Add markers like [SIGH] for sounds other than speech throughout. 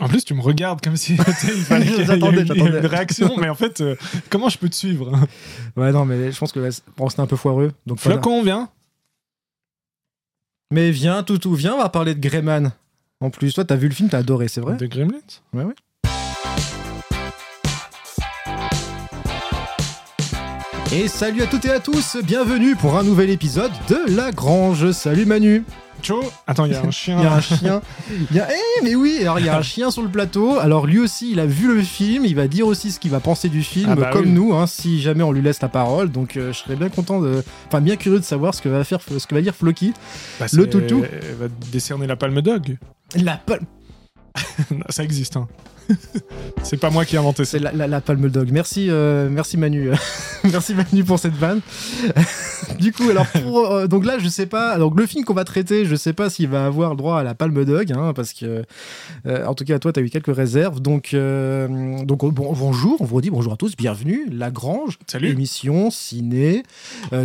En plus, tu me regardes comme si [LAUGHS] [LAUGHS] il fallait qu'il y une, réaction, mais en fait, euh, comment je peux te suivre Ouais, non, mais je pense que bon, c'était un peu foireux. Donc. Flocon, viens. Mais viens, Toutou, viens, on va parler de Greyman. En plus, toi, t'as vu le film, t'as adoré, c'est vrai? De Gremlins? Ouais, ouais. Et salut à toutes et à tous, bienvenue pour un nouvel épisode de La Grange. Salut Manu. Ciao Attends, [LAUGHS] il y a un chien. Il y a un chien. Eh, mais oui, alors il y a un [LAUGHS] chien sur le plateau. Alors lui aussi, il a vu le film. Il va dire aussi ce qu'il va penser du film, Ah bah comme oui. nous, hein, si jamais on lui laisse la parole. Donc euh, je serais bien content de. Enfin, bien curieux de savoir ce que va faire, ce que va dire Floki. Bah, Le toutou. Elle va décerner la palme dog. La, pal- [LAUGHS] Ça existe, hein. [LAUGHS] c'est pas moi qui ai inventé ça. C'est la, la, la Palme Dog. Merci, euh, merci Manu. [LAUGHS] merci Manu pour cette vanne. [LAUGHS] du coup, alors pour, euh, donc là, je sais pas. Donc le film qu'on va traiter, je sais pas s'il va avoir le droit à la Palme Dog, hein, parce que euh, en tout cas, toi, tu as eu quelques réserves. Donc, euh, donc bon, bonjour, on vous redit bonjour à tous, bienvenue. La Grange, Salut. émission, ciné,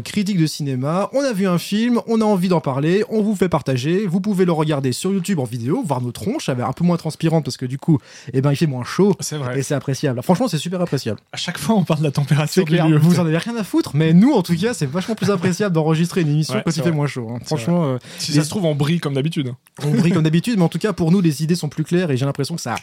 critique de cinéma. On a vu un film, on a envie d'en parler, on vous fait partager. Vous pouvez le regarder sur YouTube en vidéo, voir nos tronches, un peu moins transparente parce que du coup, eh ben, il fait moins chaud. C'est vrai. Et c'est appréciable. Franchement, c'est super appréciable. À chaque fois, on parle de la température du lieu. Vous en avez rien à foutre, mais nous, en tout cas, c'est vachement plus appréciable d'enregistrer une émission Ouais, quand il fait moins chaud. hein. Franchement, euh, Si Les- ça se trouve, on brille comme d'habitude. on brille comme [LAUGHS] d'habitude, mais en tout cas, pour nous, les idées sont plus claires et j'ai l'impression que ça,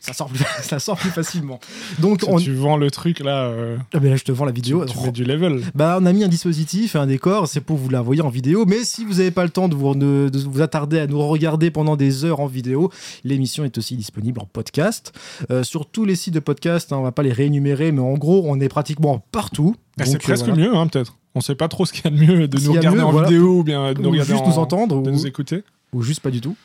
ça, sort, plus, [LAUGHS] ça sort plus facilement. Donc, on... tu vends le truc là, euh, Ah, mais là, je te vends la tu, vidéo. tu mets du level. Bah, on a mis un dispositif un décor, c'est pour vous la voyez en vidéo. Mais si vous n'avez pas le temps de vous, de, de vous attarder à nous regarder pendant des heures en vidéo, l'émission est aussi disponible en podcast. Euh, sur tous les sites de podcast, hein, on va pas les réénumérer, mais en gros, on est pratiquement partout. Bah, c'est presque euh, voilà. mieux, hein, peut-être. On sait pas trop ce qu'il y a de mieux de nous regarder mieux, en voilà. vidéo ou bien de nous Ou regarder juste en- nous entendre, de ou, nous écouter. ou juste pas du tout.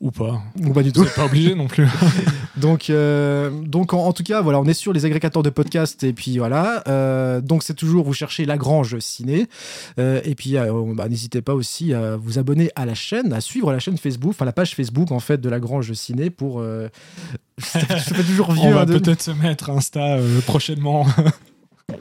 Ou pas. Ou pas du tout. Pas obligé non plus. [LAUGHS] Donc, euh, donc en, en tout cas, voilà, on est sur les agrégateurs de podcasts et puis voilà. Euh, donc c'est toujours vous cherchez Lagrange Ciné Euh, et puis bah, n'hésitez pas aussi à vous abonner à la chaîne, à suivre la chaîne Facebook, enfin la page Facebook en fait de Lagrange Ciné pour. [LAUGHS] Je fais toujours vieux. on va hein, de- peut-être se mettre Insta prochainement. [LAUGHS]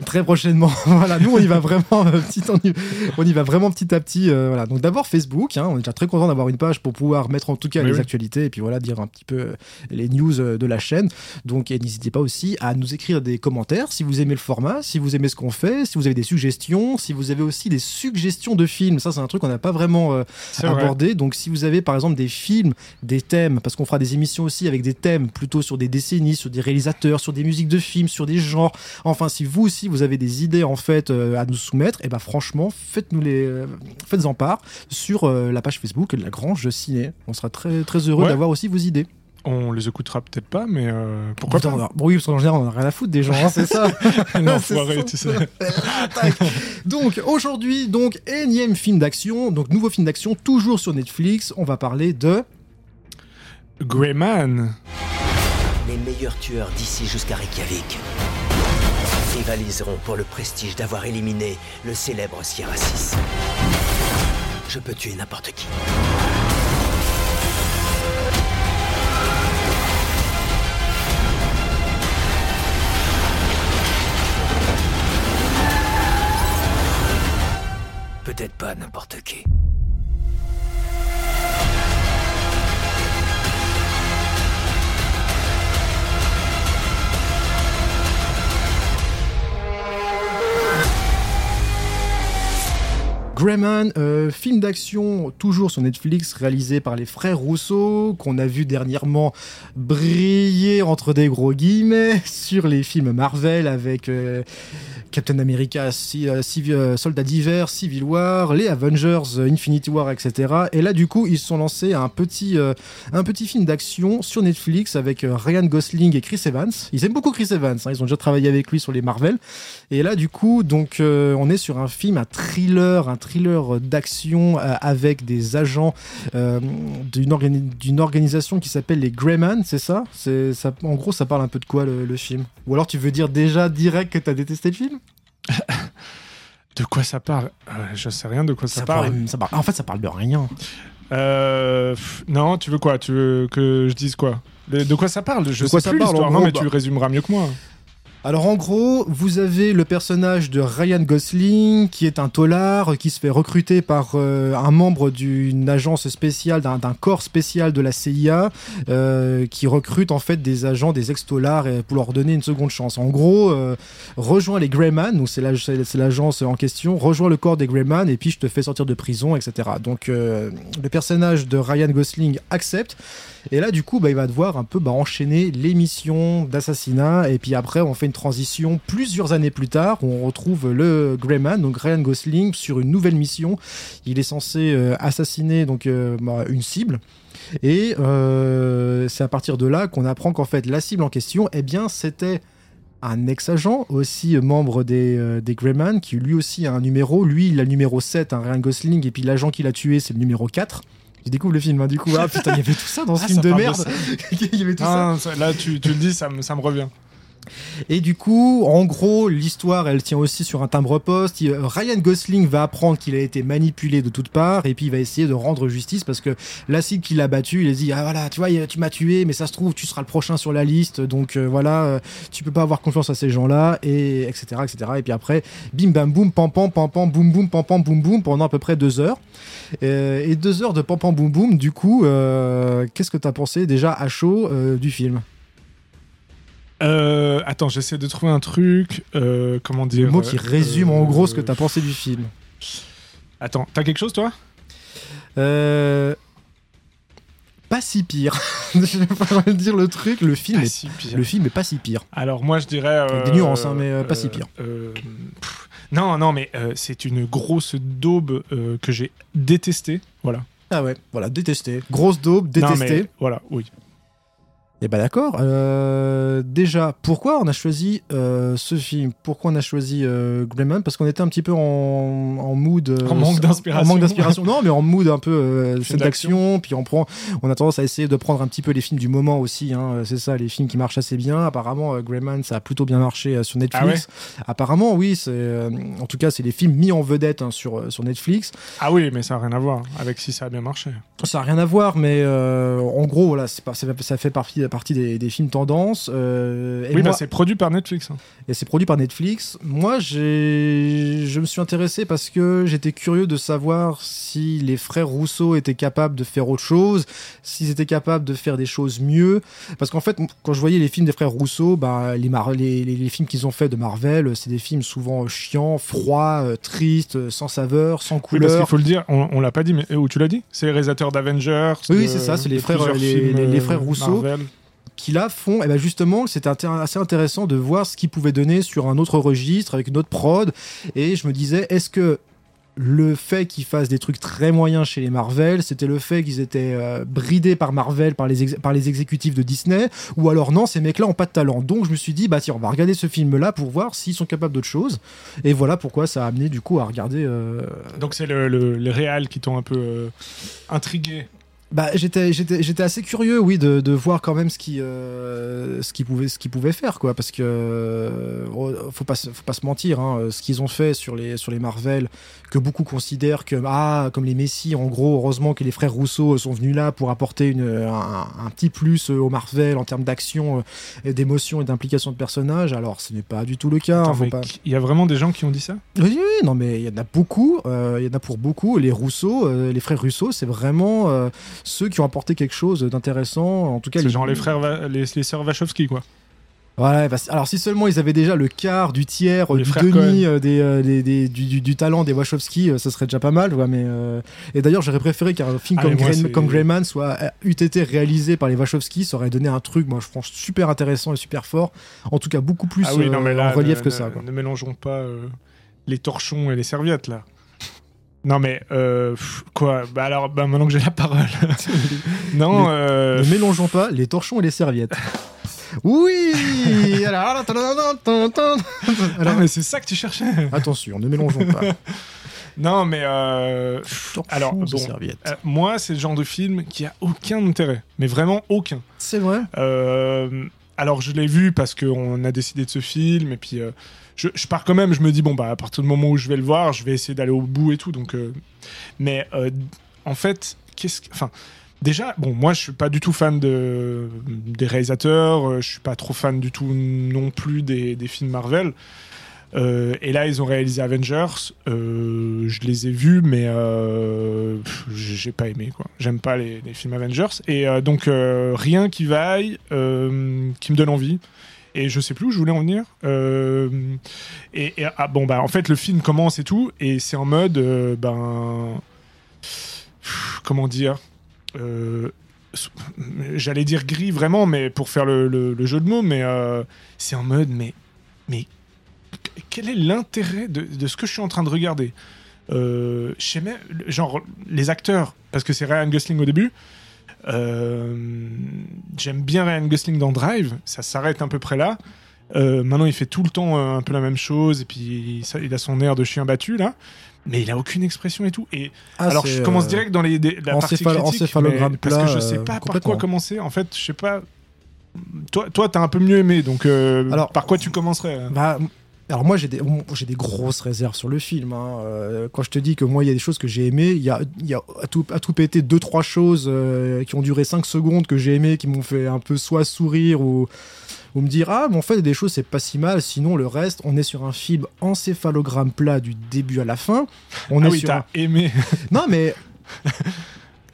Très prochainement. [LAUGHS] voilà, nous on y va vraiment euh, petit, on y, on y va vraiment petit à petit. euh, voilà. Donc d'abord Facebook, hein, on est déjà très content d'avoir une page pour pouvoir mettre en tout cas Oui, les oui. actualités et puis voilà dire un petit peu euh, les news de la chaîne. Donc n'hésitez pas aussi à nous écrire des commentaires si vous aimez le format, si vous aimez ce qu'on fait, si vous avez des suggestions, si vous avez aussi des suggestions de films. Ça c'est un truc qu'on n'a pas vraiment euh, vrai. abordé. Donc si vous avez par exemple des films, des thèmes, parce qu'on fera des émissions aussi avec des thèmes plutôt sur des décennies, sur des réalisateurs, sur des musiques de films, sur des genres. Enfin, si vous aussi vous avez des idées en fait euh, à nous soumettre, et ben franchement, faites-nous les, euh, faites-en part sur euh, la page Facebook de la Grange Ciné. On sera très très heureux Ouais. d'avoir aussi vos idées. On les écoutera peut-être pas, mais euh, pourquoi Putain, pas? on a- Oui, parce qu'en général, on a rien à foutre des gens, hein, [LAUGHS] c'est ça. [LAUGHS] L'enfoiré, tu ça. sais. Donc aujourd'hui, donc énième film d'action, donc nouveau film d'action, toujours sur Netflix. On va parler de Greyman. Les meilleurs tueurs d'ici jusqu'à Reykjavik rivaliseront pour le prestige d'avoir éliminé le célèbre Sierra 6. Je peux tuer n'importe qui. Peut-être pas n'importe qui. Greyman, euh, film d'action toujours sur Netflix, réalisé par les frères Rousseau, qu'on a vu dernièrement briller entre des gros guillemets [LAUGHS] sur les films Marvel avec euh, Captain America, euh, Civi- euh, Soldat d'hiver, Civil War, les Avengers, euh, Infinity War, etc. Et là, du coup, ils se sont lancés à un petit, euh, un petit film d'action sur Netflix avec Ryan Gosling et Chris Evans. Ils aiment beaucoup Chris Evans, hein, ils ont déjà travaillé avec lui sur les Marvel. Et là, du coup, donc, on est sur un film, un thriller, un thriller d'action avec des agents d'une organi- d'une organisation qui s'appelle les Greyman, c'est ça? Ça. En gros, ça parle un peu de quoi le, le film? Ou alors tu veux dire déjà direct que t'as détesté le film? [LAUGHS] De quoi ça parle Euh, Je sais rien de quoi ça, parle. pourrait- ça parle- En fait, ça parle de rien. Euh, non, tu veux quoi? Tu veux que je dise quoi? De, quoi ça parle? Je De sais quoi ça parle. Non, mais bah- tu résumeras mieux que moi. Alors en gros, vous avez le personnage de Ryan Gosling qui est un tolard qui se fait recruter par euh, un membre d'une agence spéciale, d'un corps spécial de la CIA euh, qui recrute en fait des agents, des ex-tolards euh, pour leur donner une seconde chance. En gros, euh, rejoins les Greyman, donc c'est l'ag- c'est c'est l'agence en question, rejoins le corps des Greyman et puis je te fais sortir de prison, etc. Donc le personnage de Ryan Gosling accepte. Et là, du coup, bah, il va devoir un peu bah, enchaîner les missions d'assassinat. Et puis après, on fait une transition plusieurs années plus tard où on retrouve le Greyman, donc Ryan Gosling, sur une nouvelle mission. Il est censé euh, assassiner donc euh, bah, une cible. Et euh, c'est à partir de là qu'on apprend qu'en fait, la cible en question, eh bien, c'était un ex-agent, aussi membre des, euh, des Greyman, qui lui aussi a un numéro. Lui, il a le numéro 7, un Ryan Gosling, et puis l'agent qui l'a tué, c'est le numéro 4. Je découvre le film, hein, du coup. Ah putain, il y avait tout ça dans ce Ah, film ça de merde. [LAUGHS] il y avait tout ça. Ah, ça- là, tu, tu le dis, ça me, ça me revient. Et du coup, en gros, l'histoire, elle tient aussi sur un timbre-poste. Euh, Ryan Gosling va apprendre qu'il a été manipulé de toutes parts, et puis il va essayer de rendre justice parce que la cible qui l'a battu, il a dit ah voilà, tu vois, tu m'as tué, mais ça se trouve, tu seras le prochain sur la liste, donc euh, voilà, euh, tu peux pas avoir confiance à ces gens-là, et etc., etc. Et puis après, bim bam boum, pam pam pam pam boum boum pam pam boum boum pendant à peu près deux heures. Et deux heures de pam pam boum boum. Du coup, qu'est-ce que t'as pensé déjà à chaud du film? Euh, attends, j'essaie de trouver un truc. euh, comment dire Le mot qui euh, résume en gros ce que t'as pensé du film. Attends, t'as quelque chose, toi? Euh, Pas si pire. [LAUGHS] Je vais pas dire le truc. Le film, est... si le film est pas si pire. Alors, moi, je dirais. euh, des nuances, hein, mais, euh, pas si pire. euh, pff, non, non, mais c'est une grosse daube que j'ai détestée. Voilà. Ah ouais, voilà, détesté. Grosse daube, Non, détesté. mais voilà, oui. Et bah d'accord. Euh, déjà, pourquoi on a choisi euh, ce film? Pourquoi on a choisi euh, Greyman Parce qu'on était un petit peu en, en mood. euh, En manque d'inspiration. En manque d'inspiration. non, mais en mood un peu scène d'action. Puis on prend, on a tendance à essayer de prendre un petit peu les films du moment aussi. Hein, c'est ça, les films qui marchent assez bien. Apparemment, Greyman, ça a plutôt bien marché sur Netflix. Apparemment, oui. C'est, en tout cas, c'est les films mis en vedette hein, sur sur Netflix. Ah oui, mais ça n'a rien à voir avec si ça a bien marché. Ça n'a rien à voir, mais en gros, voilà, c'est pas- ça, ça fait partie, partie des, des films tendance. euh, et oui, moi- bah, c'est produit par Netflix. hein. et c'est produit par Netflix. Moi, j'ai, je me suis intéressé parce que j'étais curieux de savoir si les frères Rousseau étaient capables de faire autre chose, s'ils étaient capables de faire des choses mieux. Parce qu'en fait, quand je voyais les films des frères Rousseau, bah, les, Mar- les, les- les films qu'ils ont fait de Marvel, c'est des films souvent chiants, froids, euh, tristes, euh, sans saveur, sans Oui, parce qu'il couleur. faut le dire, on, on l'a pas dit, mais euh, où tu l'as dit? C'est les réalisateurs d'Avengers. Oui, de- c'est ça, c'est les frères- les- films, les- les euh, frères Rousseau. Marvel. Qui là font, et ben justement, c'était assez intéressant de voir ce qu'ils pouvaient donner sur un autre registre avec une autre prod. Et je me disais, est-ce que le fait qu'ils fassent des trucs très moyens chez les Marvel, c'était le fait qu'ils étaient euh, bridés par Marvel, par les, par les exécutifs de Disney, ou alors non, ces mecs-là ont pas de talent. Donc je me suis dit, bah tiens, on va regarder ce film-là pour voir s'ils sont capables d'autre chose. Et voilà pourquoi ça a amené du coup à regarder. euh, Donc c'est le, le- les réals qui t'ont un peu euh, intrigué. Bah, j'étais, j'étais, j'étais assez curieux, oui, de, de voir quand même ce qui, euh, ce qui pouvait, ce qu'ils pouvaient faire, quoi, parce que euh, faut pas, se- faut pas se mentir, hein, ce qu'ils ont fait sur les, sur les Marvel, que beaucoup considèrent que ah, comme les Messi, en gros, heureusement que les frères Rousseau sont venus là pour apporter une, un, un petit plus au Marvel en termes d'action, euh, d'émotion et d'implication de personnages. Alors, ce n'est pas du tout le cas. Hein, pas- qui- Il y a vraiment des gens qui ont dit ça? Oui, non, mais il y en a beaucoup. euh, Il y en a pour beaucoup. Les Rousseau, euh, les frères Rousseau, c'est vraiment euh, ceux qui ont apporté quelque chose d'intéressant. En tout cas, C'est les- genre les frères, Va- les, les sœurs Wachowski, quoi. Ouais, parce- alors si seulement ils avaient déjà le quart, du tiers, euh, Les du demi euh, des, euh, des- des- du, du- du talent des Wachowski, euh, ça serait déjà pas mal. ouais, mais, Et d'ailleurs, j'aurais préféré qu'un film Ah, comme, moi, comme Greyman soit eût été réalisé par les Wachowski. Ça aurait donné un truc, moi, je pense, super intéressant et super fort. En tout cas, beaucoup plus ah oui, non, mais là, en relief ne, que ne- ça. quoi. Ne mélangeons pas les torchons et les serviettes, là. Non, mais euh, pff, quoi Bah alors, bah, maintenant que j'ai la parole. [LAUGHS] non, euh, Ne mélangeons pas les torchons et les serviettes. Oui Alors, alors, mais c'est ça que tu cherchais. attention, ne mélangeons pas. [LAUGHS] Non, mais euh, Torchons alors bon, serviettes. euh, moi, c'est le genre de film qui a aucun intérêt, mais vraiment aucun. C'est vrai Euh, alors je l'ai vu parce qu'on a décidé de ce film et puis euh, je, pars quand même. Je me dis bon bah à partir du moment où je vais le voir, je vais essayer d'aller au bout et tout. Donc, euh, mais euh, en fait, qu'est-ce, que- enfin, déjà, bon, moi, je suis pas du tout fan de, des réalisateurs, euh, je suis pas trop fan du tout non plus des, des films Marvel. Et là, ils ont réalisé Avengers. Je les ai vus, mais euh, j'ai pas aimé. quoi. J'aime pas les, films Avengers. Et donc, rien qui vaille, qui me donne envie. Et je sais plus où je voulais en venir. Euh, et ah, bon, bah, en fait, le film commence et tout. Et c'est en mode, euh, ben. Comment dire euh, J'allais dire gris vraiment, mais pour faire le, jeu de mots, mais c'est en mode, mais, mais quel est l'intérêt de, ce que je suis en train de regarder? Euh, sais même, genre les acteurs, parce que c'est Ryan Gosling au début. Euh, J'aime bien Ryan Gosling dans Drive, ça s'arrête à peu près là. Euh, maintenant, il fait tout le temps euh, un peu la même chose, et puis il a son air de chien battu là, mais il a aucune expression et tout. Et Ah, alors, je commence euh, direct dans les, des- la partie critique, encéphalogramme mais- parce que plat, je sais pas par quoi commencer. En fait, je sais pas. Toi, toi, t'as un peu mieux aimé, donc Alors, par quoi tu commencerais Bah, alors moi j'ai des, j'ai des grosses réserves sur le film. hein. Euh, quand je te dis que moi il y a des choses que j'ai aimées, il y a, y a à, tout, à tout péter deux trois choses euh, qui ont duré 5 secondes que j'ai aimées, qui m'ont fait un peu soit sourire ou, ou me dire ah mais en fait des choses c'est pas si mal. Sinon le reste on est sur un film encéphalogramme plat du début à la fin. On Ah est oui, sur un- t'as aimé. non, mais. [LAUGHS]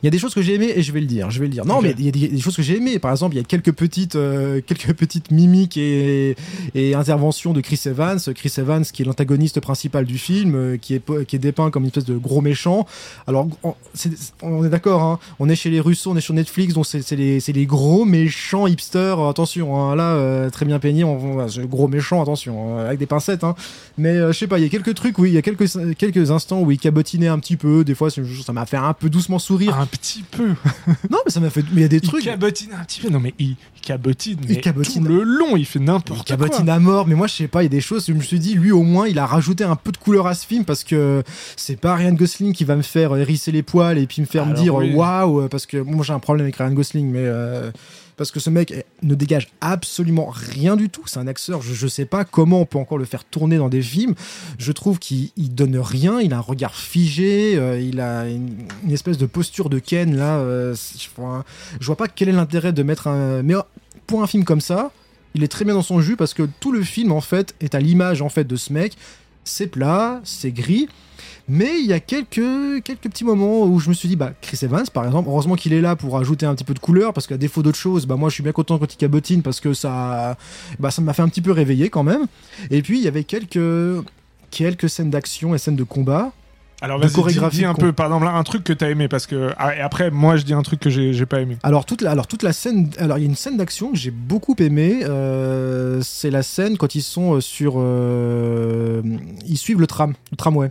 Il y a des choses que j'ai aimées et je vais le dire. Je vais le dire. Non, mais il y a des, des choses que j'ai aimées. Par exemple, il y a quelques petites, euh, quelques petites mimiques et, et interventions de Chris Evans. Chris Evans, qui est l'antagoniste principal du film, euh, qui est qui est dépeint comme une espèce de gros méchant. Alors, on, c'est- on est d'accord. Hein, on est chez les Russos, on est sur Netflix, donc c'est les, les gros méchants hipsters. Attention, hein, là, euh, très bien peigné. On, on- gros méchant, attention, hein, avec des pincettes. Hein. Mais euh, je sais pas, il y a quelques trucs, oui, il y a quelques, quelques instants où il cabotinait un petit peu. Des fois, ça m'a fait un peu doucement sourire. Un petit peu. Non, mais ça m'a fait. Mais il y a des Il trucs. cabotine un petit peu. Non, mais il, il cabotine. Il cabotine. Tout le long, il fait Il n'importe quoi. cabotine à mort, mais moi je sais pas, il y a des choses, je me suis dit, lui au moins il a rajouté un peu de couleur à ce film parce que c'est pas Ryan Gosling qui va me faire hérisser les poils et puis me faire me dire oui. waouh, parce que moi j'ai un problème avec Ryan Gosling, mais euh, parce que ce mec eh, ne dégage absolument rien du tout. C'est un acteur, je, je sais pas comment on peut encore le faire tourner dans des films. Je trouve qu'il il donne rien, il a un regard figé, euh, il a une, espèce de posture de Ken là. euh, je, vois, je vois pas quel est l'intérêt de mettre un. Mais euh, pour un film comme ça, il est très bien dans son jus parce que tout le film en fait est à l'image en fait de ce mec. C'est plat, c'est gris. Mais il y a quelques, quelques petits moments où je me suis dit, bah, Chris Evans, par exemple, heureusement qu'il est là pour ajouter un petit peu de couleur, parce qu'à défaut d'autre chose, bah, moi, je suis bien content quand il cabotine, parce que ça, bah, ça m'a fait un petit peu réveiller quand même. Et puis, il y avait quelques, quelques scènes d'action et scènes de combat. Alors de vas-y, dis, chorégraphie un peu, par exemple, là, un truc que t'as aimé, parce que ah, et après, moi, je dis un truc que j'ai j'ai pas aimé. Alors toute la, alors toute la scène, alors il y a une scène d'action que j'ai beaucoup aimé. euh, c'est la scène quand ils sont euh, sur, euh, ils suivent le tram, le tramway.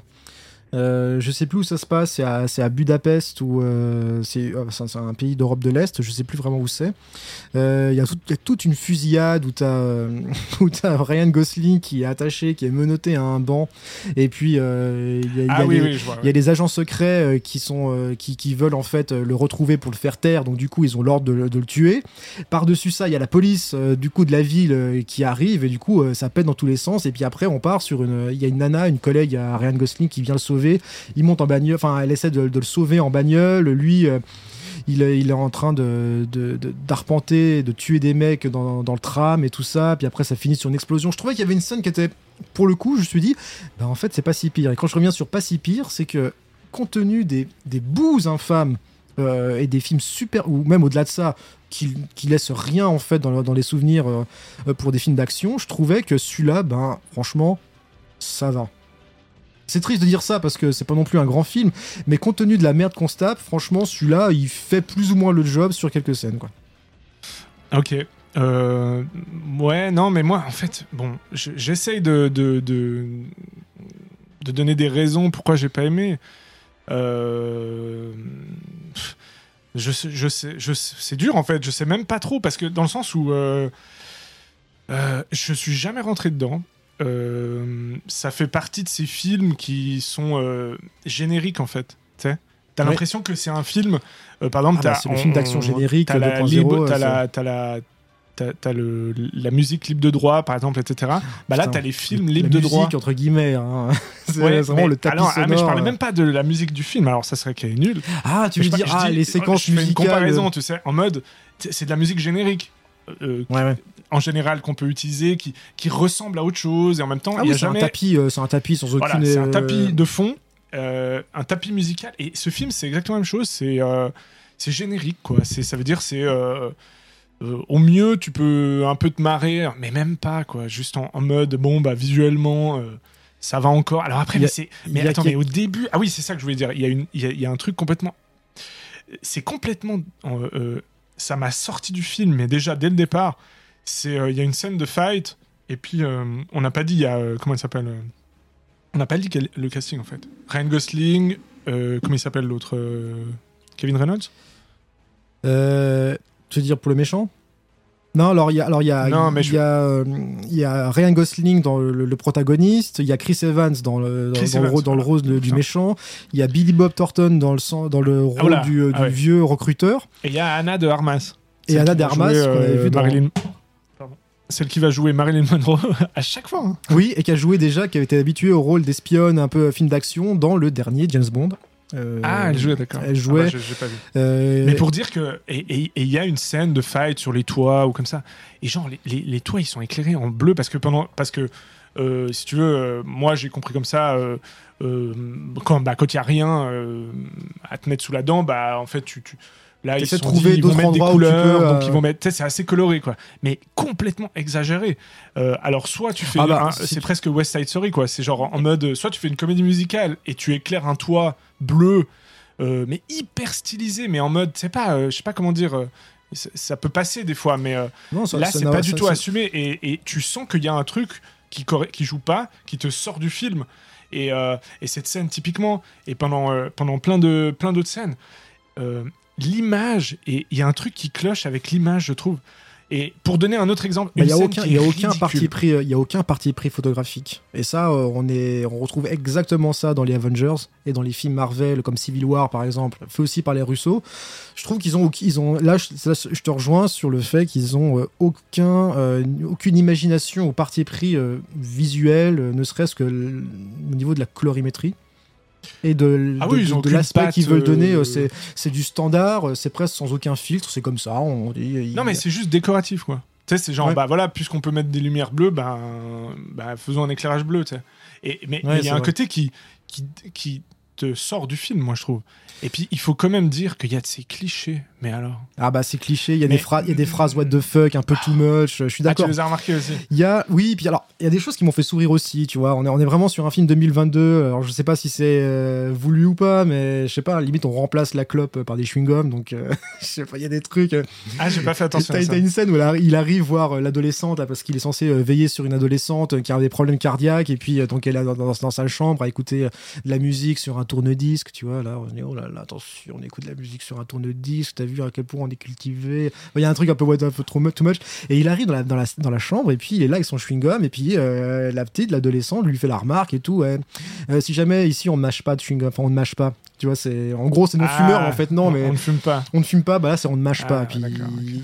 Euh, je sais plus où ça se passe, c'est à, c'est à Budapest ou euh, c'est euh, c'est un- pays d'Europe de l'Est, je sais plus vraiment où c'est. Euh, Il y, a tout- il y a toute une fusillade où t'as euh, [LAUGHS] où t'as Ryan Gosling qui est attaché, qui est menotté à un banc, et puis euh, il y a, il y a Ah oui, oui, y a des agents secrets euh, qui sont euh, qui, qui veulent en fait euh, le retrouver pour le faire taire, donc du coup ils ont l'ordre de, le- de le tuer. Par dessus ça, il y a la police euh, du coup de la ville euh, qui arrive et du coup euh, ça pète dans tous les sens. Et puis après on part sur une, il y a une nana, une collègue à Ryan Gosling qui vient le sauver. Il monte en bagnole, enfin elle essaie de, le sauver en bagnole. Lui. euh, il est, il est en train d'arpenter, de tuer des mecs dans, le tram et tout ça. Puis après, ça finit sur une explosion. Je trouvais qu'il y avait une scène qui était, pour le coup, je me suis dit, bah en fait, c'est pas si pire. Et quand je reviens sur pas si pire, c'est que compte tenu des, des infâmes euh, et des films super, ou même au-delà de ça, qui, laissent rien en fait dans, le- dans les souvenirs euh, euh, pour des films d'action, je trouvais que celui-là, ben franchement, ça va. C'est triste de dire ça parce que c'est pas non plus un grand film, mais compte tenu de la merde qu'on se franchement, celui-là, il fait plus ou moins le job sur quelques scènes, quoi. Ok. Euh, ouais, non, mais moi, en fait, bon, je- j'essaye de, donner des raisons pourquoi j'ai pas aimé. Euh, je c'est dur en fait. Je sais même pas trop parce que dans le sens où euh, je suis jamais rentré dedans. Euh, ça fait partie de ces films qui sont euh, génériques en fait. T'as Ouais. l'impression que c'est un film. euh, par exemple, Ah bah, t'as- c'est le film d'action on- générique T'as la, 2.0, libre- t'as la, t'as la, t'as, t'as le, la musique libre de droit, par exemple, etc. [LAUGHS] Bah là, Putain, t'as les films libres de musique, droit. entre guillemets. hein. [LAUGHS] c'est Ouais, vraiment mais- le tapis alors, ah, mais je parlais même pas de la musique du film, alors ça serait qu'elle est nulle. Ah, tu Mais veux dire, pas, ah, dis- les séquences je fais une musicales. comparaison, tu sais, en mode, c'est c'est de la musique générique. euh, Ouais, ouais. En général qu'on peut utiliser, qui, qui ressemble à autre chose, et en même temps, Ah il y a jamais... un tapis, euh, c'est un tapis sans aucune. Voilà, c'est un euh, tapis de fond, euh, un tapis musical. Et ce film, c'est exactement la même chose. C'est euh, c'est générique, quoi. C'est ça veut dire c'est au mieux tu peux un peu te marrer, mais même pas, quoi. Juste en, en mode bon bah visuellement. ça va encore. Alors après, a- mais c'est. Mais a attends, mais au début. Ah oui, c'est ça que je voulais dire. Il y a, une, il y a, il y a un truc complètement. C'est complètement. ça m'a sorti du film, mais déjà dès le départ, c'est euh, il y a une scène de fight, et puis euh, on n'a pas dit, il y a. euh, comment il s'appelle euh, On n'a pas dit quel- le casting en fait. Ryan Gosling, euh, comment il s'appelle l'autre euh, Kevin Reynolds? Euh, tu veux dire pour le méchant? Non, alors il y a, alors il y a, Non, il je- y a, euh, il y a Ryan Gosling dans le, le protagoniste, il y a Chris Evans dans le, dans, le rôle, dans le rôle de- du méchant, il y a Billy Bob Thornton dans le, dans le rôle voilà. du, euh, Ah ouais. vieux recruteur, Et il y a Anna de Armas. et Anna de Armas, jouer, qu'on avait euh, vu dans- Marilyn. Celle qui va jouer Marilyn Monroe [LAUGHS] à chaque fois. hein. oui, et qui a joué déjà, qui avait été habituée au rôle d'espionne, un peu film d'action dans le dernier James Bond. Euh, Ah, elle jouait, d'accord. Elle jouait. Ah bah, j'ai- j'ai pas vu. euh, Mais pour dire que. Et il y a une scène de fight sur les toits ou comme ça. Et genre, les, les- les toits, ils sont éclairés en bleu parce que pendant. Parce que. euh, si tu veux, euh, moi j'ai compris comme ça, euh, euh, quand bah, quand il y a rien euh, à te mettre sous la dent, bah en fait tu, tu là ils se sont trouver dit, ils vont d'autres mettre des couleurs, peux, donc euh, ils vont mettre, c'est assez coloré quoi, mais complètement exagéré. Euh, alors soit tu fais, Ah bah, si c'est tu- presque West Side Story quoi, c'est genre en mode, soit tu fais une comédie musicale et tu éclaires un toit bleu euh, mais hyper stylisé, mais en mode, c'est pas, je sais pas comment dire, ça, peut passer des fois, mais non, ça- là c'est pas du tout assumé et, et tu sens qu'il y a un truc qui, qui joue pas, qui te sort du film. Et, et cette scène typiquement, et pendant, pendant plein de plein d'autres scènes, euh, l'image, et il y a un truc qui cloche avec l'image, je trouve. Et pour donner un autre exemple, Il n'y a aucun, y a aucun parti pris, euh, il y a aucun parti pris photographique. Et ça, euh, on est, on retrouve exactement ça dans les Avengers et dans les films Marvel comme Civil War par exemple, fait aussi par les Russo. Je trouve qu'ils ont, ils ont, là, je, te rejoins sur le fait qu'ils ont euh, aucun, euh, aucune imagination au parti pris euh, visuel, ne serait-ce que au niveau de la colorimétrie. Et de, Ah oui, de- de l'aspect qu'ils veulent donner, euh, euh, c'est c'est du standard, euh, c'est presque sans aucun filtre, c'est comme ça. On dit, il- Non, mais c'est juste décoratif, quoi. Tu sais, c'est genre, Ouais. bah voilà, puisqu'on peut mettre des lumières bleues, ben, bah, faisons un éclairage bleu, tu sais. Et, mais Ouais, il y a un vrai. côté qui, qui, qui te sort du film, moi, je trouve. Et puis, il faut quand même dire qu'il y a de ces clichés. Mais alors Ah bah c'est cliché, il y a Mais- des phrases, il y a des phrases what the fuck, un peu too much. Je suis Ah, tu d'accord. les as remarqués aussi Il y a, oui, puis alors, il y a des choses qui m'ont fait sourire aussi, tu vois. On est, on est vraiment sur un film 2022. Alors, je sais pas si c'est euh, voulu ou pas, mais je sais pas, limite, on remplace la clope par des chewing-gums. Donc, euh, [LAUGHS] je sais pas, il y a des trucs. euh, Ah, j'ai pas fait attention T'as une scène où il arri- il arrive voir euh, l'adolescente, là, parce qu'il est censé euh, veiller sur une adolescente euh, qui a des problèmes cardiaques, et puis, euh, donc, elle est dans, dans- dans sa chambre à écouter euh, de la musique sur un tourne-disque, tu vois. Là, on dit, oh là là, attention, on écoute de la musique sur un tourne-disque, t'as vu à quel point on est cultivé. Il y a un truc un peu, what- un peu trop mu- too much. Et il arrive dans la, dans la, dans la chambre, et puis il est là avec son chewing-gum, et puis euh, la petite, l'adolescente, lui fait la remarque et tout. ouais. Euh, si jamais ici on ne mâche pas de chewing-gum, enfin on ne mâche pas, tu vois, c'est en gros c'est non Ah, fumeur en fait, non, on- mais On ne fume pas. on ne fume pas, bah là c'est on ne mâche Ah, pas. Puis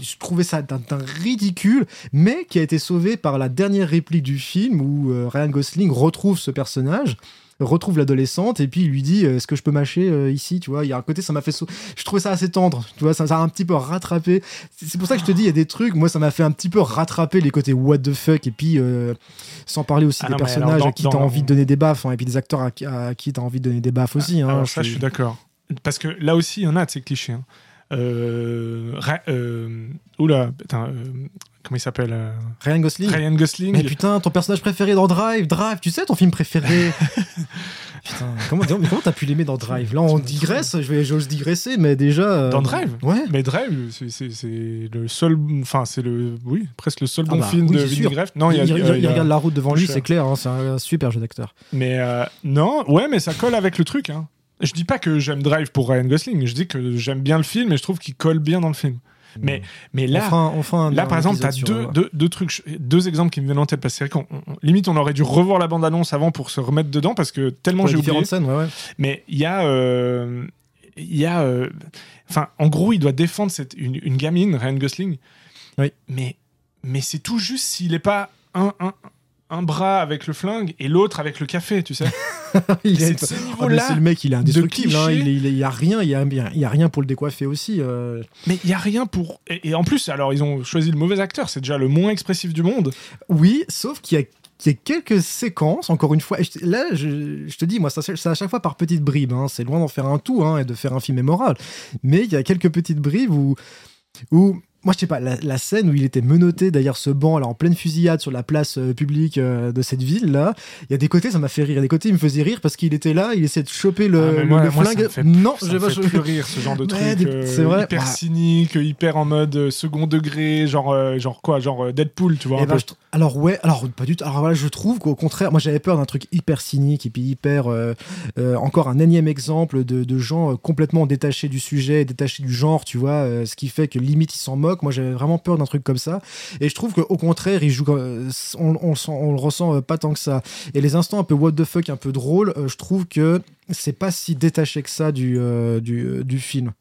je trouvais ça d'un d'un ridicule, mais qui a été sauvé par la dernière réplique du film où euh, Ryan Gosling retrouve ce personnage retrouve l'adolescente et puis il lui dit euh, est-ce que je peux mâcher euh, ici tu vois? Il y a un côté ça m'a fait je trouvais ça assez tendre tu vois ça, ça a un petit peu rattrapé c'est pour ça que je te dis il y a des trucs moi ça m'a fait un petit peu rattraper les côtés what the fuck et puis euh, sans parler aussi Ah des non, personnages alors, dans- à qui t'as envie de donner des baffes hein, et puis des acteurs à, qui- à qui t'as envie de donner des baffes aussi hein, Alors, ça, je suis- suis d'accord. Parce que là aussi, il y en a de ces clichés. hein. Euh, euh, oula, putain, euh, comment il s'appelle Ryan Gosling Ryan Gosling. Mais putain, ton personnage préféré dans Drive, Drive, tu sais ton film préféré [LAUGHS] Putain, comment mais comment t'as pu l'aimer dans Drive? Là, on digresse, je vais, j'ose digresser, mais déjà. euh, Dans Drive? Ouais. Mais Drive, c'est- le seul, enfin c'est le, oui, presque le seul Ah bon bah, film oui, de. Greff. Non, il y a, il, il- euh, il il y a- regarde la route devant lui, c'est clair, hein, c'est un super jeu d'acteur. Mais euh, non, ouais, mais ça colle avec le truc. Hein. Je dis pas que j'aime Drive pour Ryan Gosling. Je dis que j'aime bien le film et je trouve qu'il colle bien dans le film. Mais, mais on là, Là, par exemple, tu as deux, euh, deux, deux trucs, deux exemples qui me viennent en tête parce que c'est vrai qu'on on- limite on aurait dû revoir la bande-annonce avant pour se remettre dedans parce que tellement j'ai oublié. différentes scènes, ouais, ouais. Mais il y a, euh, il y a, euh, enfin, en gros, il doit défendre cette, une, une gamine, Ryan Gosling. Oui. Mais mais c'est tout juste s'il est pas un, un, un bras avec le flingue et l'autre avec le café, tu sais. [LAUGHS] il C'est ce Ah, c'est le mec, il est indestructible. hein, il, est- il est- il y a rien, il y a, il y a rien pour le décoiffer aussi. euh. Mais il y a rien pour. Et, et en plus, alors ils ont choisi le mauvais acteur. C'est déjà le moins expressif du monde. Oui, sauf qu'il y a qu'il y a quelques séquences, encore une fois, je- là, je, je te dis, moi, ça, c'est à chaque fois par petites bribes, hein, c'est loin d'en faire un tout, hein, et de faire un film mémorable, mais il y a quelques petites bribes où, où moi, je sais pas, la, la scène où il était menotté derrière ce banc, là, en pleine fusillade sur la place euh, publique euh, de cette ville-là, il y a des côtés, ça m'a fait rire, il y a des côtés, il me faisait rire parce qu'il était là, il essayait de choper le, Ah, le- moi- le moi, flingue. fait- non, je vais pas fait plus rire ce genre de [LAUGHS] truc. euh, c'est vrai. Hyper Bah. cynique, hyper en mode euh, second degré, genre, euh, genre quoi, genre Deadpool, tu vois. Eh un ben, peu. je alors ouais, alors pas du tout. Alors voilà, je trouve qu'au contraire, moi j'avais peur d'un truc hyper cynique et puis hyper encore un énième exemple de, de gens complètement détachés du sujet, détachés du genre, tu vois, ce qui fait que limite ils s'en moquent. Moi j'avais vraiment peur d'un truc comme ça. Et je trouve qu'au contraire, euh, on, le ressent euh, pas tant que ça. Et les instants un peu what the fuck, un peu drôle, euh, je trouve que c'est pas si détaché que ça du du film.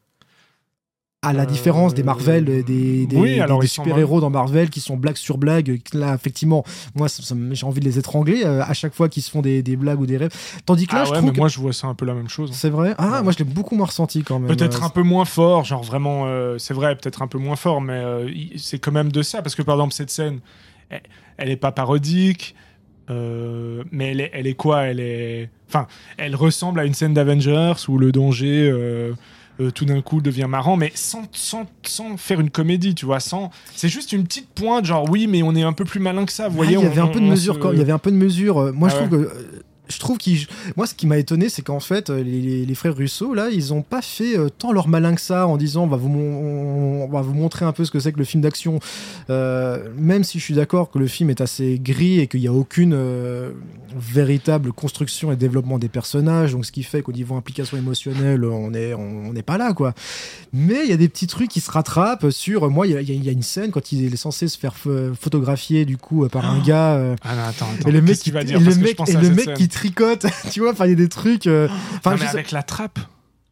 À la Euh, différence des Marvel, euh, des, des, oui, des- alors des ils sont super-héros dans Marvel qui sont blagues sur blagues. Là, effectivement, moi, j'ai envie de les étrangler euh, à chaque fois qu'ils se font des, blagues ou des rêves. Tandis que là, Ah je ouais, trouve mais que moi je vois ça un peu la même chose. c'est vrai? Ah, Ouais. moi, je l'ai beaucoup moins ressenti quand même. Peut-être Euh, un peu moins fort, genre vraiment, euh, c'est vrai, peut-être un peu moins fort, mais euh, c'est quand même de ça, parce que par exemple, cette scène, elle, elle est pas parodique, euh, mais elle est, elle est quoi? Elle est. Enfin, elle ressemble à une scène d'Avengers où le danger. euh, euh, tout d'un coup devient marrant, mais sans, sans, sans faire une comédie, tu vois, sans... C'est juste une petite pointe, genre oui, mais on est un peu plus malin que ça, vous Ah, voyez. il y avait un peu de mesure il y avait un peu de mesure moi Ah je trouve que euh, je trouve qu'il moi ce qui m'a étonné c'est qu'en fait euh, les, frères Russo là ils ont pas fait euh, tant leur malin que ça en disant on va vous mon- on va vous montrer un peu ce que c'est que le film d'action. Euh, même si je suis d'accord que le film est assez gris et qu'il n'y a aucune euh, véritable construction et développement des personnages donc ce qui fait qu'au niveau implication émotionnelle on est on n'est pas là quoi. Mais il y a des petits trucs qui se rattrapent sur moi il y y y a une scène quand il est censé se faire ph- photographier du coup par un gars euh, Ah non, attends, attends. et le mec, qui, et le mec, et le mec qui tricote, [LAUGHS] tu vois, enfin il y a des trucs. euh, Enfin, sais- avec la trappe.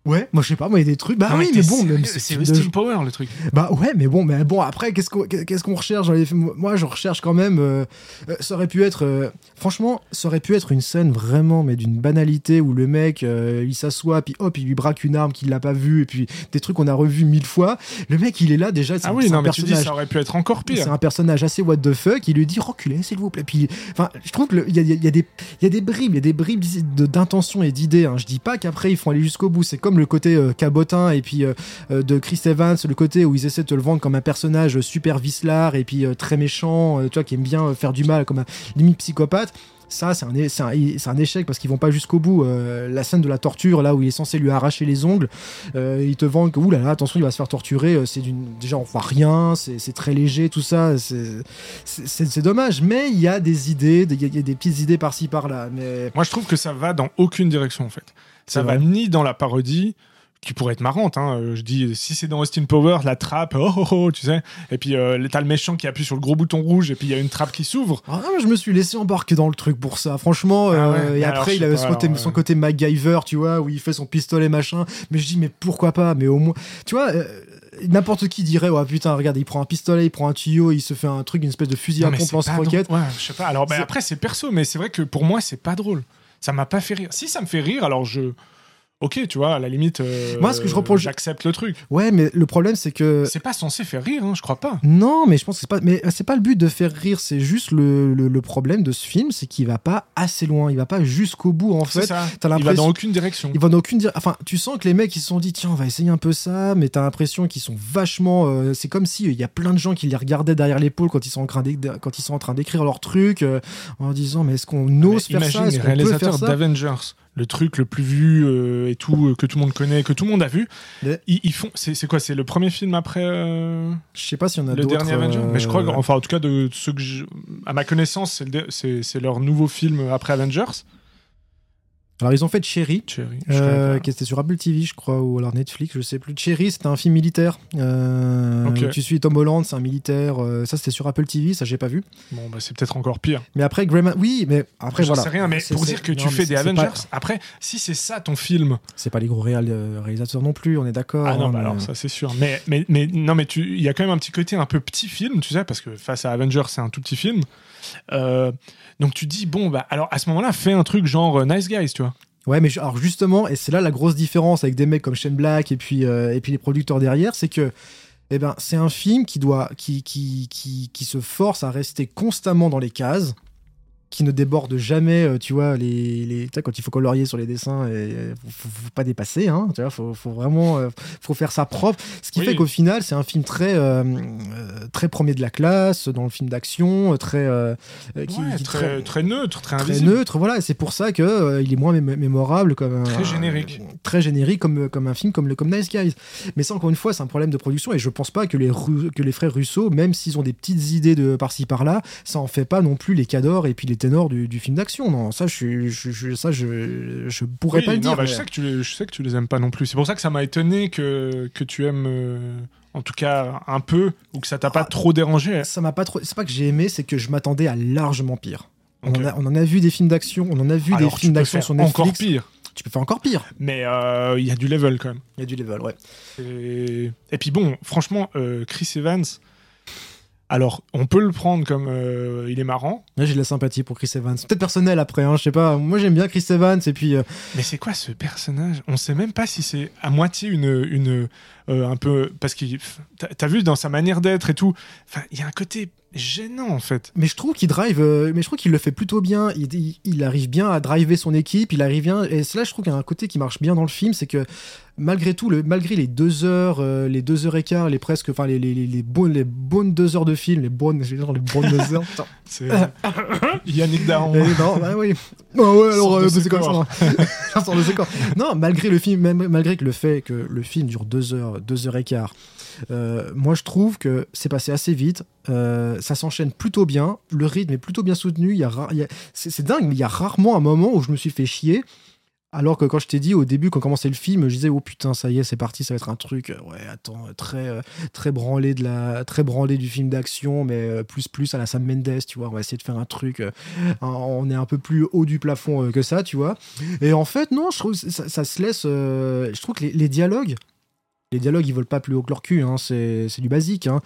Ouais, moi je sais pas, moi il y a des trucs. Bah Non, oui, mais bon, même c'est c'est Austin Power le truc. Bah ouais, mais bon, mais bon. Après, qu'est-ce qu'on qu'est-ce qu'on recherche dans les films? Moi, je recherche quand même. euh, euh, ça aurait pu être, euh, franchement, ça aurait pu être une scène vraiment, mais d'une banalité où le mec, il s'assoit, puis hop, il lui braque une arme qu'il n'a pas vue, et puis des trucs qu'on a revus mille fois. Le mec, il est là déjà. c'est Ah un- oui, c'est non, un mais tu dis personnage ça aurait pu être encore c'est pire. un personnage assez what the fuck. Il lui dit reculez, s'il vous plaît. Puis, enfin, je trouve qu'il y a, il y, a, il y, a des- il y a des bribes, il y a des bribes de- d'intention et d'idées. Hein. Je dis pas qu'après ils font aller jusqu'au bout. C'est comme le côté euh, cabotin et puis euh, euh, de Chris Evans, le côté où ils essaient de te le vendre comme un personnage super vicelard et puis très méchant, tu vois, qui aime bien faire du mal, comme un limite psychopathe. Ça, c'est un, échec parce qu'ils vont pas jusqu'au bout. Euh, la scène de la torture, là où il est censé lui arracher les ongles, euh, ils te vendent que, oulala, attention, il va se faire torturer. euh, C'est d'une, déjà, on voit rien, c'est très léger, tout ça. c'est- dommage, mais il y a des idées, il y, y a des petites idées par-ci par-là. Mais Moi, je trouve que ça va dans aucune direction, en fait. Ça va ni dans la parodie, qui pourrait être marrante. Hein. euh, Je dis, si c'est dans Austin Power, la trappe, oh oh oh, tu sais. Et puis, euh, t'as le méchant qui appuie sur le gros bouton rouge, et puis il y a une trappe qui s'ouvre. Ah, je me suis laissé embarquer dans le truc pour ça. Franchement, Ah euh, et alors, après, il avait pas, son côté, alors, son côté MacGyver, tu vois, où il fait son pistolet machin. Mais je dis, mais pourquoi pas? Mais au moins, tu vois. euh, N'importe qui dirait, ouais putain, regarde, il prend un pistolet, il prend un tuyau, il se fait un truc, une espèce de fusil Non, à pompe lance-roquette. Ouais, je sais pas. Alors, bah, C'est- après, c'est perso, mais c'est vrai que pour moi, c'est pas drôle. Ça m'a pas fait rire. Si ça me fait rire, alors je. Ok, tu vois, à la limite. euh, Moi, ce que je reproche- J'accepte le truc. Ouais, mais le problème, c'est que. C'est pas censé faire rire, hein, je crois pas. Non, mais je pense que c'est pas, mais c'est pas le but de faire rire, c'est juste le, le, le problème de ce film, c'est qu'il va pas assez loin, il va pas jusqu'au bout en C'est fait. ça. t'as Il va dans aucune direction. Il va dans aucune dire. Enfin, tu sens que les mecs ils se sont dit tiens on va essayer un peu ça, mais t'as l'impression qu'ils sont vachement. euh, c'est comme si il y a plein de gens qui les regardaient derrière l'épaule quand ils sont en train d'é- quand ils sont en train d'écrire leur truc euh, en disant mais est-ce qu'on ose Mais faire imagine ça Est-ce les réalisateurs d'Avengers, le truc le plus vu euh, et tout, euh, que tout le monde connaît, que tout le monde a vu. Ils, ils font. C'est quoi C'est le premier film après euh, Je sais pas s'il y en a le dernier Avenger euh, Mais je crois, que- enfin, en tout cas, de ceux que je- à ma connaissance, c'est le dé- c'est c'est leur nouveau film après Avengers. Alors, ils ont fait Cherry, Cherry. je euh, qui était sur Apple TV, je crois, ou alors Netflix, je sais plus. Cherry, c'était un film militaire. Euh. Tu suis Tom Holland, c'est un militaire. euh, ça, c'était sur Apple TV, ça, j'ai pas vu. Bon, bah, c'est peut-être encore pire. Mais après, Greyman, oui, mais après, voilà. sais rien, mais pour dire que non, tu fais des Avengers, pas- après, si c'est ça ton film, C'est pas les gros réal- euh, réalisateurs non plus, on est d'accord. Ah non, hein, bah mais- alors ça c'est sûr. Mais, mais, mais non, mais tu- il y a quand même un petit côté un peu petit film, tu sais, parce que face à Avengers, c'est un tout petit film. Euh, donc tu dis, bon, bah alors à ce moment-là, fais un truc genre euh, Nice Guys, tu vois. Ouais, mais alors justement, et c'est là la grosse différence avec des mecs comme Shane Black et puis, euh, et puis les producteurs derrière, c'est que eh ben, c'est un film qui, doit, qui, qui, qui, qui se force à rester constamment dans les cases, qui ne déborde jamais, euh, tu vois, les, les, quand il faut colorier sur les dessins, et, faut, faut, pas dépasser, hein, tu vois, faut, faut vraiment euh, faut faire ça propre. Ce qui Oui. fait qu'au final, c'est un film très, euh, très premier de la classe, dans le film d'action, très, euh, qui, Ouais, qui- très, très neutre, très neutre, voilà, et c'est pour ça que il est moins mé- mémorable comme un- Très générique. très générique comme comme un film comme le comme Nice Guys. Mais ça encore une fois, c'est un problème de production et je pense pas que les que les frères Russo, même s'ils ont des petites idées de par-ci par-là, ça en fait pas non plus les cadors et puis les du, du film d'action. Non, ça je, je, je- ça je je pourrais Oui, pas le dire. bah, je, sais que tu les, je sais que tu les aimes pas non plus. C'est pour ça que ça m'a étonné que, que tu aimes, euh, en tout cas, un peu, ou que ça t'a pas Ah. trop dérangé. Ça m'a pas trop. C'est pas que j'ai aimé, c'est que je m'attendais à largement pire. On, en a, on en a vu des films d'action, on en a vu Alors, des films d'action sur Netflix. encore pire. Tu peux faire encore pire. Mais euh, il y a du level quand même. Il y a du level, ouais. Et, et puis bon, franchement, euh, Chris Evans, alors on peut le prendre comme euh, il est marrant, Là, j'ai de la sympathie pour Chris Evans. Peut-être personnel après, hein, je sais pas. Moi, j'aime bien Chris Evans et puis. euh, mais c'est quoi ce personnage? On sait même pas si c'est à moitié une, une euh, un peu parce qu'il t'as t'as vu dans sa manière d'être et tout. Enfin, il y a un côté gênant en fait. Mais je trouve qu'il drive, euh, mais je trouve qu'il le fait plutôt bien. Il, il- il arrive bien à driver son équipe. Il arrive bien. Et là, je trouve qu'il y a un côté qui marche bien dans le film, c'est que malgré tout, le, malgré les deux heures, euh, les deux heures et quart, les presque, enfin les, les, les, les bonnes, les bonnes deux heures de film, les bonnes, je vais dire les bonnes deux heures. C'est [COUGHS] Yannick Daron. Eh, non, bah oui. Ah ouais, alors euh, ce c'est comme ça. [LAUGHS] Non, malgré le film, même malgré que le fait que le film dure deux heures, deux heures et quart. Euh, moi, je trouve que c'est passé assez vite. euh, ça s'enchaîne plutôt bien. Le rythme est plutôt bien soutenu. Il y a, c'est, dingue, mais il y a rarement un moment où je me suis fait chier. Alors que quand je t'ai dit au début, quand commençait le film, je disais oh putain ça y est c'est parti, ça va être un truc euh, ouais attends très très branlé de la très branlé du film d'action, mais plus plus à la Sam Mendes, tu vois, on va essayer de faire un truc, on est un peu plus haut du plafond que ça, tu vois. Et en fait non, je trouve ça, ça se laisse, je trouve que les dialogues, les dialogues ils volent pas plus haut que leur cul, hein, c'est du basique, hein.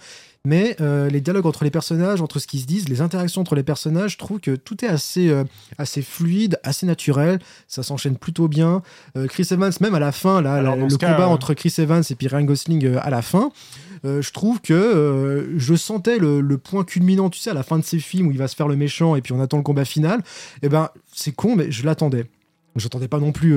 Mais euh, les dialogues entre les personnages, entre ce qu'ils se disent, les interactions entre les personnages, je trouve que tout est assez, euh, assez fluide, assez naturel. Ça s'enchaîne plutôt bien. Euh, Chris Evans, même à la fin, là, Alors, la- dans le combat entre Chris Evans et puis Ryan Gosling à la fin, je trouve que je sentais le, le point culminant, tu sais, à la fin de ces films où il va se faire le méchant et puis on attend le combat final. Et ben, c'est con, mais je l'attendais. J'attendais pas non plus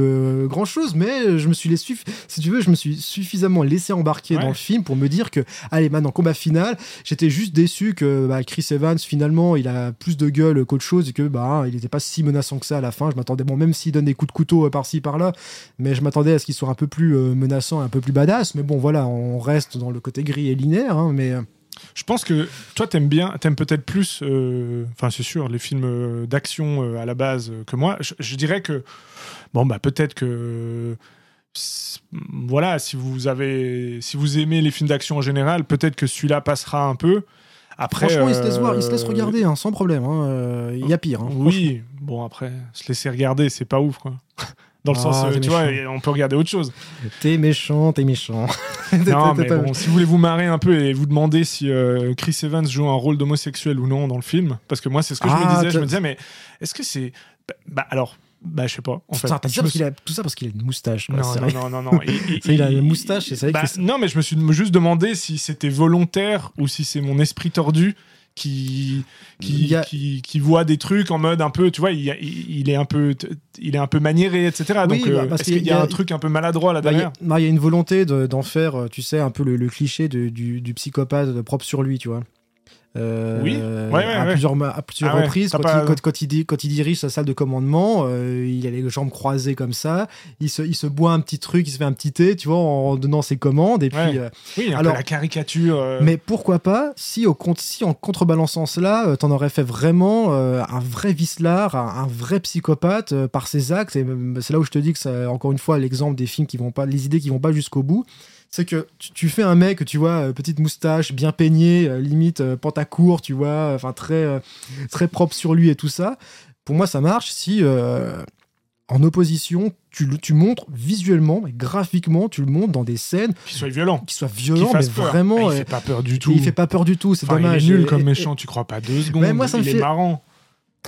grand chose, mais je me suis laissé, suff- si tu veux, je me suis suffisamment laissé embarquer Ouais. dans le film pour me dire que, allez, maintenant, combat final, j'étais juste déçu que bah, Chris Evans, finalement, il a plus de gueule qu'autre chose et que, bah, il n'était pas si menaçant que ça à la fin. Je m'attendais, bon, même s'il donne des coups de couteau euh, par-ci, par-là, mais je m'attendais à ce qu'il soit un peu plus euh, menaçant, un peu plus badass. Mais bon, voilà, on reste dans le côté gris et linéaire, hein, mais. Je pense que toi, t'aimes bien, t'aimes peut-être plus, euh, enfin c'est sûr, les films euh, d'action euh, à la base que moi. Je, je dirais que, bon bah peut-être que, voilà, si vous avez, si vous aimez les films d'action en général, peut-être que celui-là passera un peu. Après, Franchement, il se laisse voir, il se laisse regarder, hein, sans problème. hein, euh, Il y a pire. hein, Oui, bon après, se laisser regarder, c'est pas ouf quoi. Dans le Ah, sens, euh, tu vois, on peut regarder autre chose. T'es méchant, t'es méchant. [LAUGHS] Non, mais bon, si vous voulez vous marrer un peu et vous demander si euh, Chris Evans joue un rôle d'homosexuel ou non dans le film, parce que moi, c'est ce que je Ah, me disais. Je me disais, mais est-ce que c'est. Bah, bah, alors, bah, je sais pas. En fait, Putain, t'as dit qu'il a, tout ça parce qu'il a une moustache. quoi, non, non, non, non, [LAUGHS] non. Il, a une moustache, c'est vrai bah, que Non, mais je me suis juste demandé si c'était volontaire ou si c'est mon esprit tordu qui qui, Il y a- qui qui voit des trucs en mode un peu tu vois il, y est un peu il est un peu maniéré etc Oui, donc bah, euh, est-ce qu'il y y a un truc un peu maladroit là Bah, Il y, derrière? a- bah, il y a une volonté de- d'en faire, euh, tu sais, un peu le, le cliché de- du, du psychopathe propre sur lui, tu vois. Euh, Oui. Ouais, ouais, à, ouais. plusieurs, ma- à plusieurs Ah reprises, quand, pas- il, quand, quand il di- quand il dirige sa salle de commandement, euh, il a les jambes croisées comme ça, il se, il se boit un petit truc, il se fait un petit thé, tu vois, en donnant ses commandes, et puis... Euh, Oui, un Alors- peu la caricature. euh, mais pourquoi pas, si, au, compte- si en contrebalançant cela, t'en aurais fait vraiment un vrai vicelard, un, un vrai psychopathe par ses actes, et c'est là où je te dis que c'est encore une fois l'exemple des films qui vont pas, les idées qui vont pas jusqu'au bout. C'est que tu, tu fais un mec, tu vois, euh, petite moustache, bien peigné, euh, limite euh, pantacourt, tu vois, enfin très, très propre sur lui et tout ça. Pour moi, ça marche si, euh, en opposition, tu, tu montres visuellement et graphiquement, tu le montres dans des scènes qu'il soit violent. Qu'il violentes, mais fasse peur. vraiment. Ah, il fait pas peur du tout. il fait pas peur du tout, c'est Enfin, dommage. Il est nul Et- comme et- méchant, tu crois pas deux secondes. Mais moi, ça me il fait- est marrant.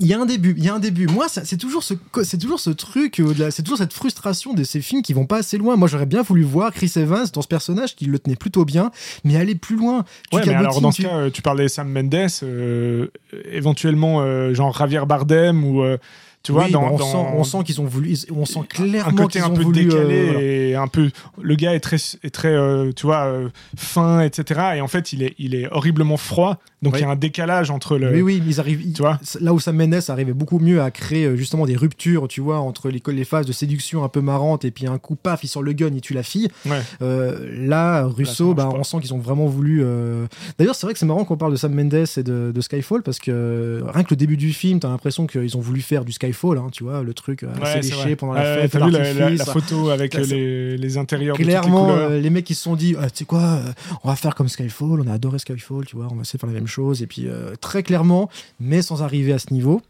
Il y a un début, il y a un début. Moi, c'est toujours ce, c'est toujours ce truc, euh, c'est toujours cette frustration de ces films qui vont pas assez loin. Moi, j'aurais bien voulu voir Chris Evans dans ce personnage qui le tenait plutôt bien, mais aller plus loin. Tu Ouais, mais alors dans ce tu- cas, euh, tu parlais Sam Mendes, euh, éventuellement euh, genre Javier Bardem ou euh, tu vois Oui, dans, on, dans- sent, on sent qu'ils ont voulu, on sent un clairement côté qu'ils un ont peu voulu. euh, décalé voilà. et un peu le gars est très est très euh, tu vois euh, fin etc et en fait il est il est horriblement froid donc il Oui. y a un décalage entre le Oui, oui, ils arrivent. Tu vois? là où Sam Mendes arrivait beaucoup mieux à créer euh, justement des ruptures, tu vois, entre les, les phases de séduction un peu marrantes et puis un coup paf, il sort le gun, il tue la fille. Ouais. Euh, là, Russo, bah, on sent qu'ils ont vraiment voulu. euh, D'ailleurs, c'est vrai que c'est marrant qu'on parle de Sam Mendes et de, de Skyfall parce que euh, rien que le début du film, t'as l'impression qu'ils ont voulu faire du Skyfall, hein, tu vois, le truc euh, assez Ouais, c'est léché pendant la fête. t'as vu la, la- la photo avec les, les intérieurs de toutes les Clairement, couleurs euh, les mecs qui se sont dit, Ah, tu sais quoi, on va faire comme Skyfall, on a adoré Skyfall, tu vois, on va essayer de faire la même chose, et puis très clairement, mais sans arriver à ce niveau.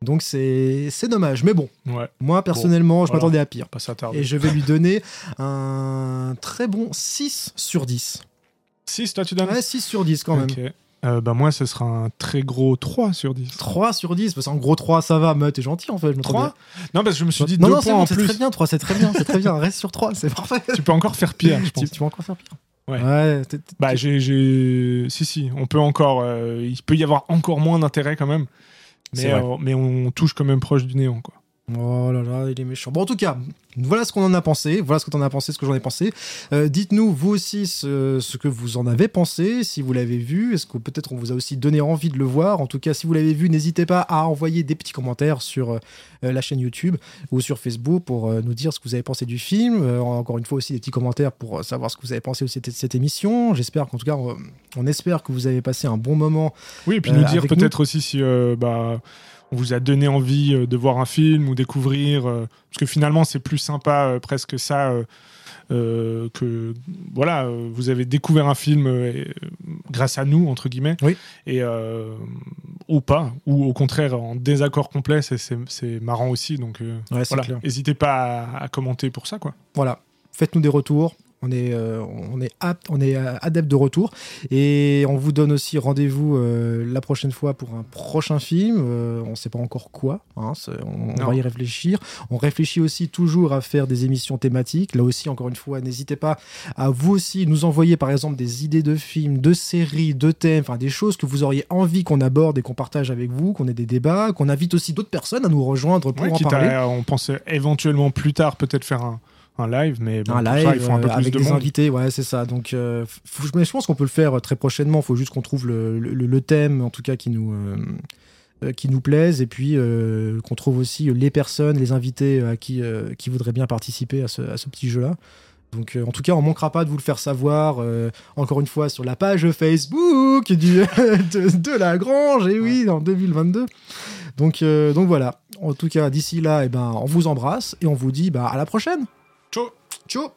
Donc c'est dommage, mais bon, ouais moi personnellement, je voilà. m'attendais à pire. pas Et je vais lui donner un très bon 6 sur 10. 6 toi tu donnes? Ouais, 6 sur 10 quand même. Ok. Euh, bah moi ce sera un très gros 3 sur 10 3 sur 10, parce qu'en gros 3 ça va, mais t'es gentil en fait. je m'attendais- 3 Non parce que je me suis dit Non, 2 non, c'est points bon, en c'est plus très bien, 3 c'est très bien, c'est très bien, reste sur 3, c'est parfait. tu peux encore faire pire je Tu, pense tu vas encore faire pire. Ouais. Bah, j'ai, Si, si, on peut encore. euh, il peut y avoir encore moins d'intérêt quand même. Mais, euh, mais on touche quand même proche du néant, quoi. Oh là là, il est méchant. Bon, en tout cas, voilà ce qu'on en a pensé. Voilà ce que t'en as pensé, ce que j'en ai pensé. Euh, Dites-nous, vous aussi, ce, ce que vous en avez pensé, si vous l'avez vu. Est-ce que peut-être on vous a aussi donné envie de le voir? En tout cas, si vous l'avez vu, n'hésitez pas à envoyer des petits commentaires sur euh, la chaîne YouTube ou sur Facebook pour euh, nous dire ce que vous avez pensé du film. Encore une fois, aussi des petits commentaires pour savoir ce que vous avez pensé aussi de cette, émission. J'espère qu'en tout cas, on, on espère que vous avez passé un bon moment. Oui, et puis nous dire peut-être aussi si bah, on vous a donné envie euh, de voir un film ou découvrir. euh, parce que finalement, c'est plus sympa euh, presque ça. euh, que voilà, vous avez découvert un film euh, grâce à nous entre guillemets, Oui. et euh, ou pas, ou au contraire en désaccord complet, c'est- marrant aussi. Donc Ouais, voilà, n'hésitez pas à, à commenter pour ça quoi. Voilà, faites-nous des retours. On est, euh, on est apte, on est euh, adepte de retour et on vous donne aussi rendez-vous euh, la prochaine fois pour un prochain film. Euh, on ne sait pas encore quoi, hein, on, va y réfléchir. On réfléchit aussi toujours à faire des émissions thématiques. Là aussi, encore une fois, n'hésitez pas à vous aussi nous envoyer par exemple des idées de films, de séries, de thèmes, enfin des choses que vous auriez envie qu'on aborde et qu'on partage avec vous, qu'on ait des débats, qu'on invite aussi d'autres personnes à nous rejoindre pour Ouais, en parler. à- on pensait éventuellement plus tard peut-être faire un, un live, mais bon, un live ça, un peu euh, plus avec de des monde. invités, ouais, c'est ça. Donc, euh, faut- mais je pense qu'on peut le faire euh, très prochainement. Il faut juste qu'on trouve le, le- le thème, en tout cas, qui nous, euh, qui nous plaise, et puis euh, qu'on trouve aussi les personnes, les invités à qui, qui voudraient bien participer à ce, à ce petit jeu-là. Donc, euh, en tout cas, on manquera pas de vous le faire savoir, euh, encore une fois, sur la page Facebook du, [LAUGHS] de, de la Grange, et oui, en 2022. Donc, euh, donc voilà. En tout cas, d'ici là, eh ben, on vous embrasse et on vous dit bah, à la prochaine. Ciao Ciao